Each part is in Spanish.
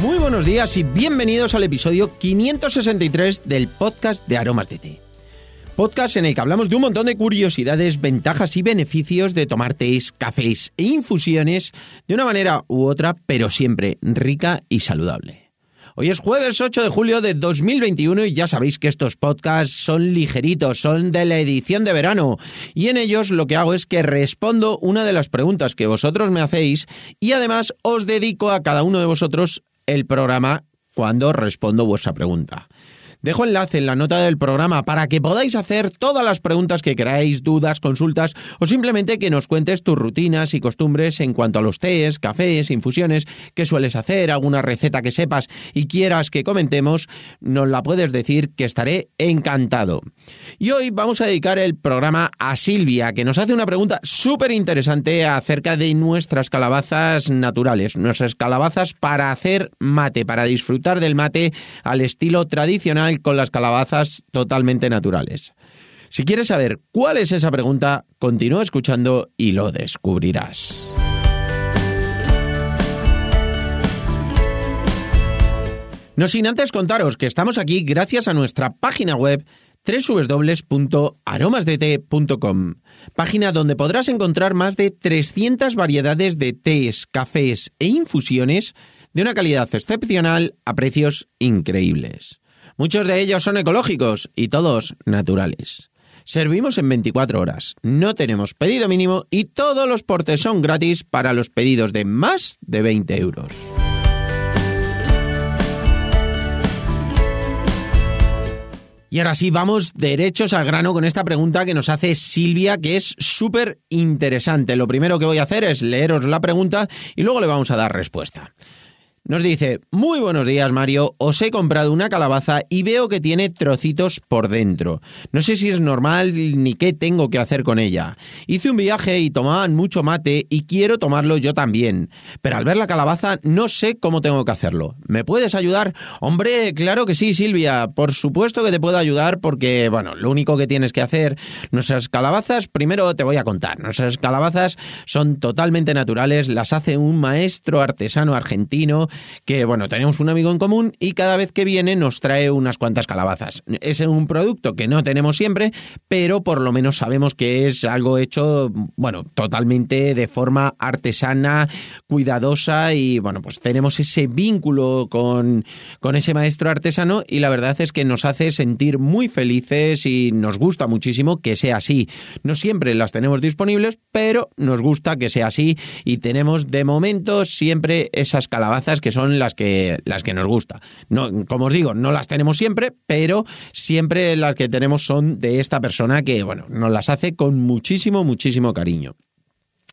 Muy buenos días y bienvenidos al episodio 563 del podcast de Aromas de Té. Podcast en el que hablamos de un montón de curiosidades, ventajas y beneficios de tomar tés, cafés e infusiones de una manera u otra, pero siempre rica y saludable. Hoy es jueves 8 de julio de 2021 y ya sabéis que estos podcasts son ligeritos, son de la edición de verano y en ellos lo que hago es que respondo una de las preguntas que vosotros me hacéis y además os dedico a cada uno de vosotros el programa cuando respondo vuestra pregunta. Dejo enlace en la nota del programa para que podáis hacer todas las preguntas que queráis, dudas, consultas o simplemente que nos cuentes tus rutinas y costumbres en cuanto a los tés, cafés, infusiones, qué sueles hacer, alguna receta que sepas y quieras que comentemos, nos la puedes decir que estaré encantado. Y hoy vamos a dedicar el programa a Silvia, que nos hace una pregunta súper interesante acerca de nuestras calabazas naturales, nuestras calabazas para hacer mate, para disfrutar del mate al estilo tradicional con las calabazas totalmente naturales. Si quieres saber cuál es esa pregunta, continúa escuchando y lo descubrirás. No sin antes contaros que estamos aquí gracias a nuestra página web www.aromasdete.com, página donde podrás encontrar más de 300 variedades de tés, cafés e infusiones de una calidad excepcional a precios increíbles. Muchos de ellos son ecológicos y todos naturales. Servimos en 24 horas, no tenemos pedido mínimo y todos los portes son gratis para los pedidos de más de 20 euros. Y ahora sí, vamos derechos al grano con esta pregunta que nos hace Silvia, que es súper interesante. Lo primero que voy a hacer es leeros la pregunta y luego le vamos a dar respuesta. Nos dice, muy buenos días Mario, os he comprado una calabaza y veo que tiene trocitos por dentro. No sé si es normal ni qué tengo que hacer con ella. Hice un viaje y tomaban mucho mate y quiero tomarlo yo también. Pero al ver la calabaza no sé cómo tengo que hacerlo. ¿Me puedes ayudar? Hombre, claro que sí, Silvia. Por supuesto que te puedo ayudar porque, bueno, lo único que tienes que hacer, nuestras calabazas, primero te voy a contar. Nuestras calabazas son totalmente naturales, las hace un maestro artesano argentino que, bueno, tenemos un amigo en común y cada vez que viene nos trae unas cuantas calabazas. Es un producto que no tenemos siempre, pero por lo menos sabemos que es algo hecho, bueno, totalmente de forma artesana, cuidadosa y, bueno, pues tenemos ese vínculo con, con ese maestro artesano y la verdad es que nos hace sentir muy felices y nos gusta muchísimo que sea así. No siempre las tenemos disponibles, pero nos gusta que sea así y tenemos de momento siempre esas calabazas que que son las que, las que nos gusta. No, como os digo, no las tenemos siempre, pero siempre las que tenemos son de esta persona que, bueno, nos las hace con muchísimo, muchísimo cariño.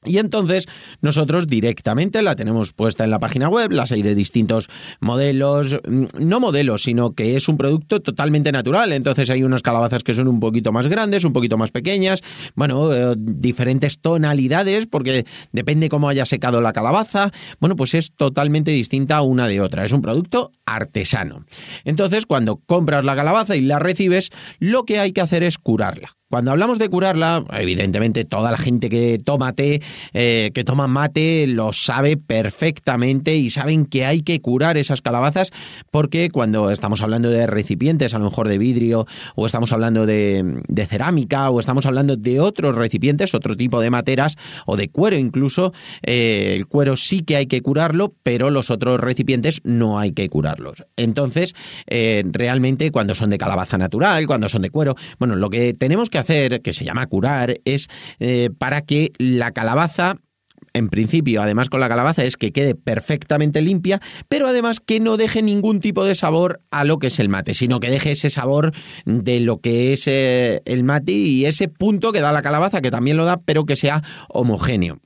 Y entonces nosotros directamente la tenemos puesta en la página web, las hay de distintos modelos, mm, no modelos, sino que es un producto totalmente natural. Entonces hay unas calabazas que son un poquito más grandes, un poquito más pequeñas, bueno, eh, diferentes tonalidades, porque depende cómo haya secado la calabaza. Bueno, pues es totalmente distinta una de otra. Es un producto artesano. Entonces, cuando compras la calabaza y la recibes, lo que hay que hacer es curarla. Cuando hablamos de curarla, evidentemente toda la gente que toma té, eh, que toma mate, lo sabe perfectamente y saben que hay que curar esas calabazas porque cuando estamos hablando de recipientes, a lo mejor de vidrio, o estamos hablando de, cerámica, o estamos hablando de otros recipientes, otro tipo de materas, o de cuero incluso, eh, el cuero sí que hay que curarlo, pero los otros recipientes no hay que curarlos. Entonces, eh, realmente cuando son de calabaza natural, cuando son de cuero, bueno, lo que tenemos que hacer, que se llama curar, es eh, para que la calabaza en principio, además con la calabaza, es que quede perfectamente limpia, pero además que no deje ningún tipo de sabor a lo que es el mate, sino que deje ese sabor de lo que es eh, el mate y ese punto que da la calabaza, que también lo da, pero que sea homogéneo.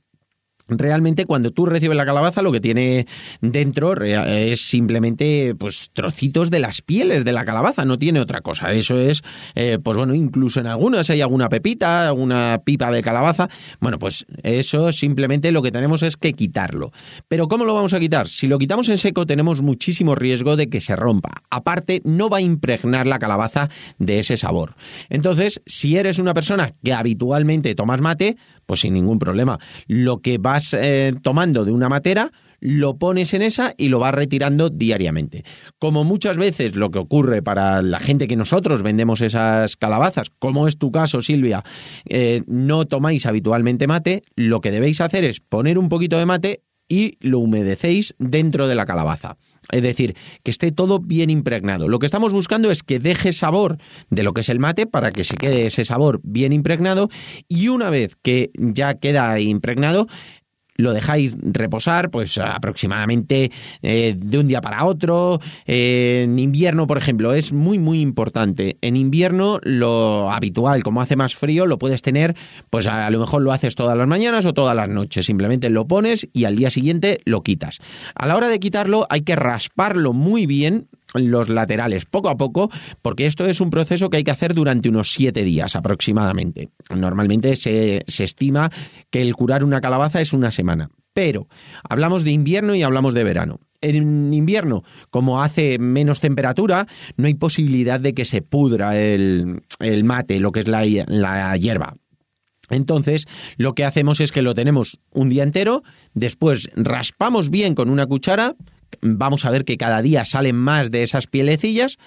Realmente cuando tú recibes la calabaza lo que tiene dentro es simplemente pues trocitos de las pieles de la calabaza, no tiene otra cosa. Eso es, eh, pues bueno, incluso en algunas hay alguna pepita, alguna pipa de calabaza. Bueno, pues eso simplemente lo que tenemos es que quitarlo. Pero ¿cómo lo vamos a quitar? Si lo quitamos en seco tenemos muchísimo riesgo de que se rompa. Aparte, no va a impregnar la calabaza de ese sabor. Entonces, si eres una persona que habitualmente tomas mate, pues sin ningún problema. Lo que vas eh, tomando de una matera, lo pones en esa y lo vas retirando diariamente. Como muchas veces lo que ocurre para la gente que nosotros vendemos esas calabazas, como es tu caso, Silvia, eh, no tomáis habitualmente mate, lo que debéis hacer es poner un poquito de mate y lo humedecéis dentro de la calabaza. Es decir, que esté todo bien impregnado. Lo que estamos buscando es que deje sabor de lo que es el mate para que se quede ese sabor bien impregnado y una vez que ya queda impregnado, lo dejáis reposar pues aproximadamente eh, de un día para otro. Eh, en invierno, por ejemplo, es muy muy importante. En invierno lo habitual, como hace más frío, lo puedes tener, pues a lo mejor lo haces todas las mañanas o todas las noches. Simplemente lo pones y al día siguiente lo quitas. A la hora de quitarlo hay que rasparlo muy bien los laterales poco a poco, porque esto es un proceso que hay que hacer durante unos siete días aproximadamente. Normalmente se, se estima que el curar una calabaza es una semana. Pero hablamos de invierno y hablamos de verano. En invierno, como hace menos temperatura, no hay posibilidad de que se pudra el, el mate, lo que es la, la hierba. Entonces, lo que hacemos es que lo tenemos un día entero, después raspamos bien con una cuchara, vamos a ver que cada día salen más de esas pielecillas,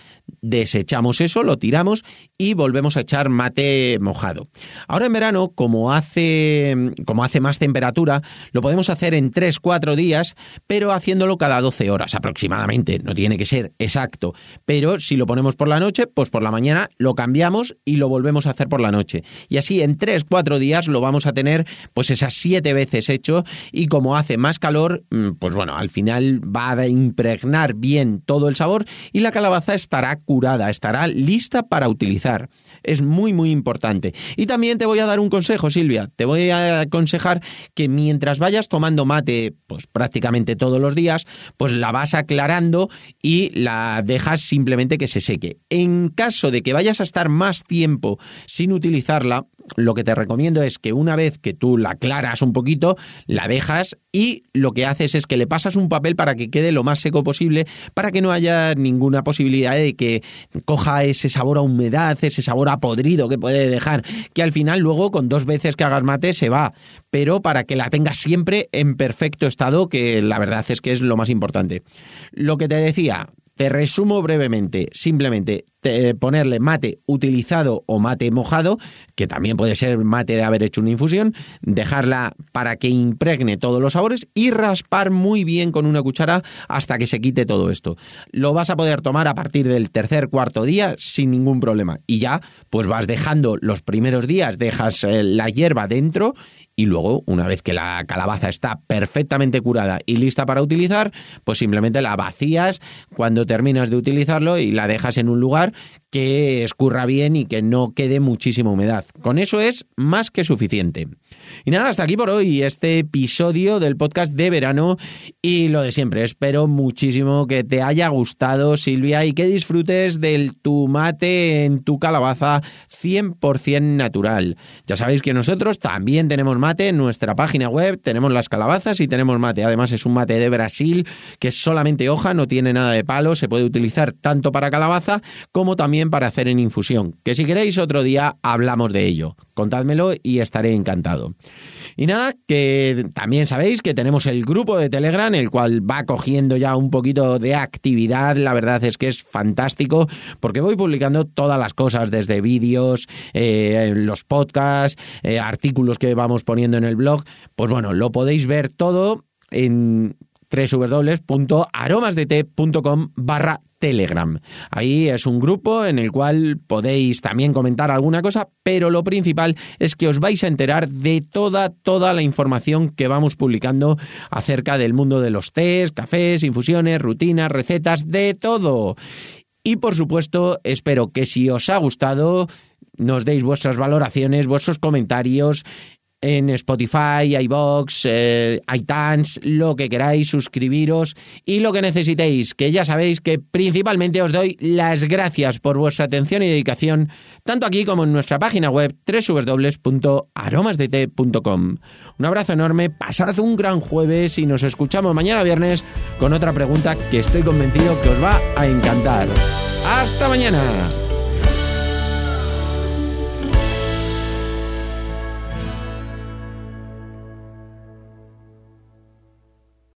desechamos eso, lo tiramos y volvemos a echar mate mojado. Ahora en verano, como hace, como hace más temperatura, lo podemos hacer en 3-4 días, pero haciéndolo cada 12 horas aproximadamente. No tiene que ser exacto, pero si lo ponemos por la noche, pues por la mañana lo cambiamos y lo volvemos a hacer por la noche. Y así en 3-4 días lo vamos a tener pues esas 7 veces hecho y como hace más calor, mm, pues bueno, al final va a impregnar bien todo el sabor y la calabaza estará curada, estará lista para utilizar. Es muy, muy importante. Y también te voy a dar un consejo, Silvia. Te voy a aconsejar que mientras vayas tomando mate, pues prácticamente todos los días, pues la vas aclarando y la dejas simplemente que se seque. En caso de que vayas a estar más tiempo sin utilizarla, lo que te recomiendo es que una vez que tú la aclaras un poquito, la dejas y lo que haces es que le pasas un papel para que quede lo más seco posible, para que no haya ninguna posibilidad de que coja ese sabor a humedad, ese sabor a podrido que puede dejar, que al final luego con dos veces que hagas mate se va, pero para que la tengas siempre en perfecto estado, que la verdad es que es lo más importante. Lo que te decía, te resumo brevemente, simplemente ponerle mate utilizado o mate mojado, que también puede ser mate de haber hecho una infusión, dejarla para que impregne todos los sabores y raspar muy bien con una cuchara hasta que se quite todo esto. Lo vas a poder tomar a partir del tercer, cuarto día sin ningún problema. Y ya, pues vas dejando los primeros días, dejas eh, la hierba dentro y luego, una vez que la calabaza está perfectamente curada y lista para utilizar, pues simplemente la vacías cuando terminas de utilizarlo y la dejas en un lugar que escurra bien y que no quede muchísima humedad. Con eso es más que suficiente. Y nada, hasta aquí por hoy este episodio del podcast de verano y lo de siempre. Espero muchísimo que te haya gustado, Silvia, y que disfrutes del tomate en tu calabaza 100% natural. Ya sabéis que nosotros también tenemos mate en nuestra página web, tenemos las calabazas y tenemos mate. Además es un mate de Brasil que es solamente hoja, no tiene nada de palo, se puede utilizar tanto para calabaza como también para hacer en infusión. Que si queréis otro día hablamos de ello. Contádmelo y estaré encantado. Y nada, que también sabéis que tenemos el grupo de Telegram, el cual va cogiendo ya un poquito de actividad. La verdad es que es fantástico porque voy publicando todas las cosas, desde vídeos, eh, los podcasts, eh, artículos que vamos poniendo en el blog. Pues bueno, lo podéis ver todo en www.aromasdt.com barra Telegram. Ahí es un grupo en el cual podéis también comentar alguna cosa, pero lo principal es que os vais a enterar de toda, toda la información que vamos publicando acerca del mundo de los tés, cafés, infusiones, rutinas, recetas, de todo. Y por supuesto, espero que si os ha gustado, nos deis vuestras valoraciones, vuestros comentarios en Spotify, iBox, eh, iTunes, lo que queráis, suscribiros y lo que necesitéis, que ya sabéis que principalmente os doy las gracias por vuestra atención y dedicación, tanto aquí como en nuestra página web www.aromasdt.com. Un abrazo enorme, pasad un gran jueves y nos escuchamos mañana viernes con otra pregunta que estoy convencido que os va a encantar. ¡Hasta mañana!